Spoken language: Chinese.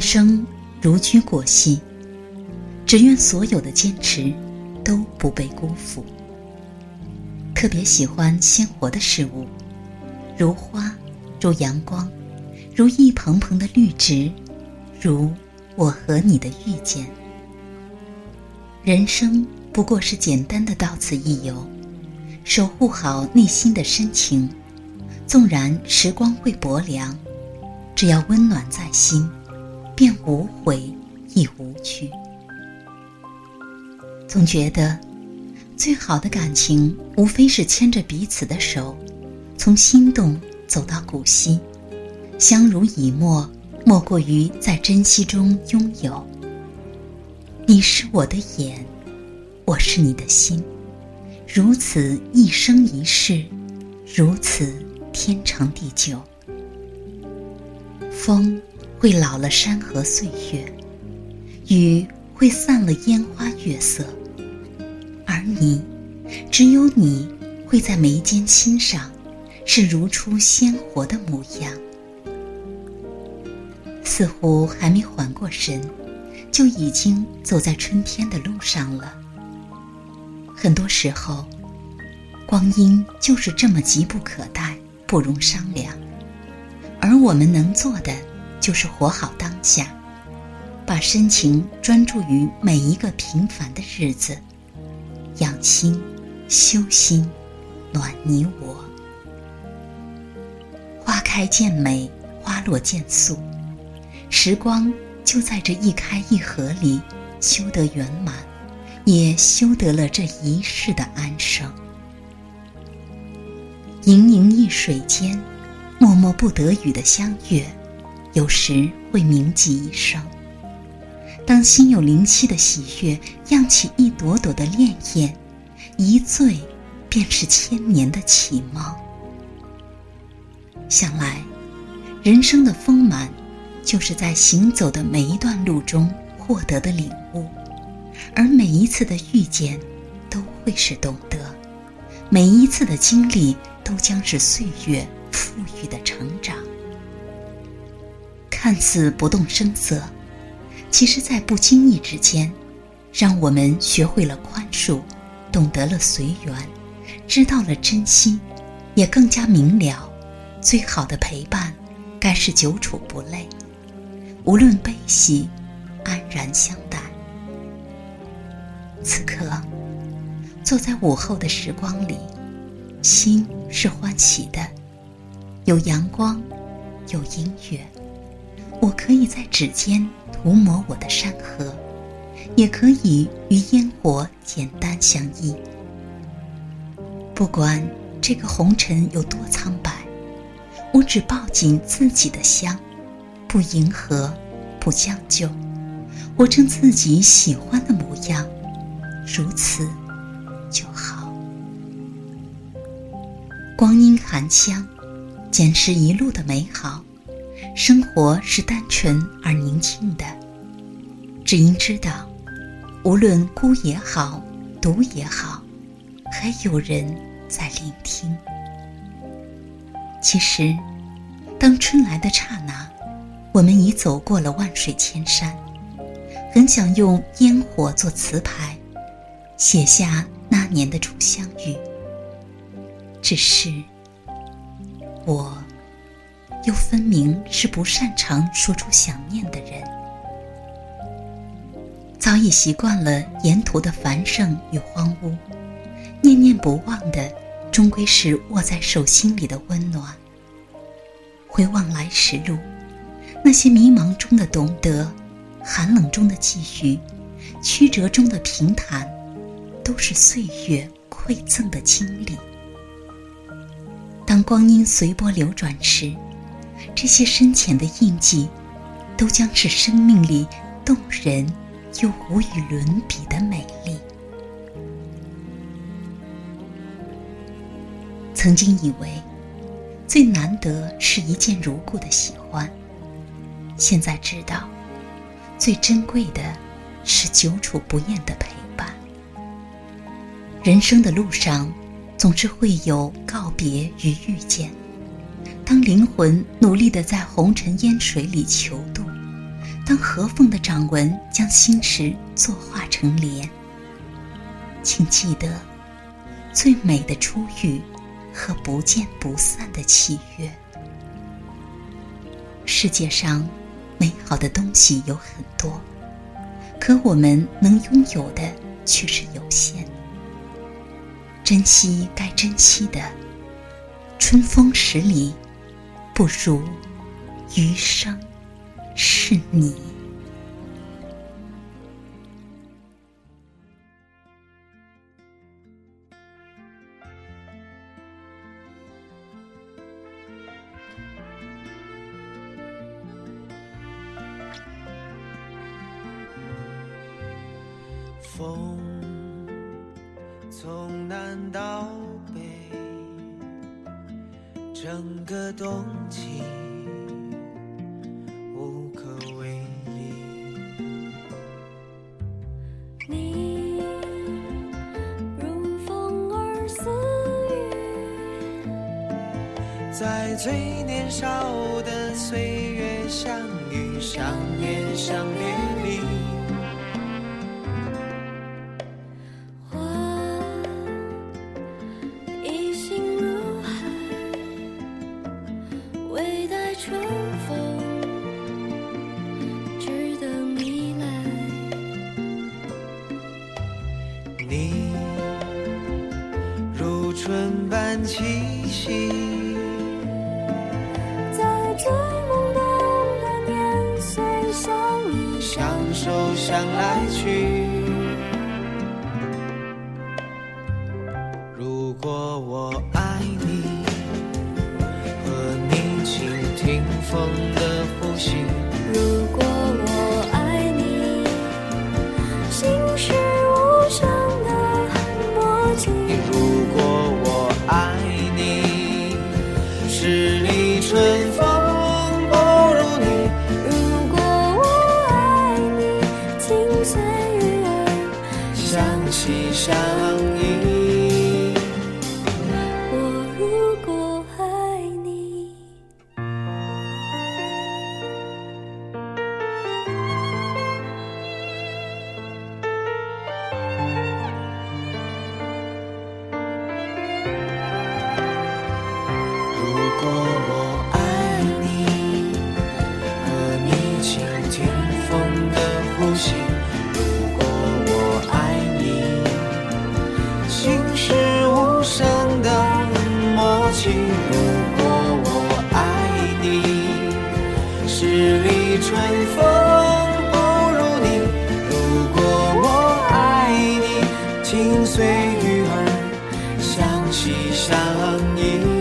生如驹过隙，只愿所有的坚持都不被辜负。特别喜欢鲜活的事物，如花，如阳光，如一蓬蓬的绿植，如我和你的遇见。人生不过是简单的到此一游，守护好内心的深情。纵然时光会薄凉，只要温暖在心，便无悔亦无惧。总觉得，最好的感情无非是牵着彼此的手，从心动走到古稀，相濡以沫，莫过于在珍惜中拥有。你是我的眼，我是你的心，如此一生一世，如此。天长地久，风会老了山河岁月，雨会散了烟花月色，而你，只有你会在眉间欣赏，是如初鲜活的模样。似乎还没缓过神，就已经走在春天的路上了。很多时候，光阴就是这么急不可待。不容商量，而我们能做的就是活好当下，把深情专注于每一个平凡的日子，养心、修心、暖你我。花开见美，花落见素，时光就在这一开一合里修得圆满，也修得了这一世的安生。盈盈一水间，默默不得语的相悦，有时会铭记一生。当心有灵犀的喜悦漾起一朵朵的潋滟，一醉便是千年的绮梦。想来，人生的丰满，就是在行走的每一段路中获得的领悟，而每一次的遇见，都会是懂得，每一次的经历。都将是岁月赋予的成。看似不动声色，其实，在不经意之间，让我们学会了宽恕，懂得了随缘，知道了珍惜，也更加明了，最好的陪伴，该是久处不累，无论悲喜，安然相待。此刻，坐在午后的时光里。心是欢喜的，有阳光，有音乐。我可以在指尖涂抹我的山河，也可以与烟火简单相依。不管这个红尘有多苍白，我只抱紧自己的香，不迎合，不将就，活成自己喜欢的模样，如此就好。光阴含香，捡拾一路的美好。生活是单纯而宁静的，只因知道，无论孤也好，独也好，还有人在聆听。其实，当春来的刹那，我们已走过了万水千山。很想用烟火做词牌，写下那年的初相遇。只是，我又分明是不擅长说出想念的人。早已习惯了沿途的繁盛与荒芜，念念不忘的，终归是握在手心里的温暖。回望来时路，那些迷茫中的懂得，寒冷中的寄予，曲折中的平坦，都是岁月馈赠的经历。当光阴随波流转时，这些深浅的印记，都将是生命里动人又无与伦比的美丽。曾经以为，最难得是一见如故的喜欢，现在知道，最珍贵的是久处不厌的陪伴。人生的路上。总是会有告别与遇见。当灵魂努力的在红尘烟水里求渡，当合缝的掌纹将心事作画成莲，请记得最美的初遇和不见不散的契约。世界上美好的东西有很多，可我们能拥有的却是有限。珍惜该珍惜的，春风十里，不如余生是你。风从南到北，整个冬季无可为依。你如风儿似雨，在最年少的岁月相遇，相恋，相别离。春般气息，在最懵懂的年岁相依相守相来去。相惜相依。càng nhiên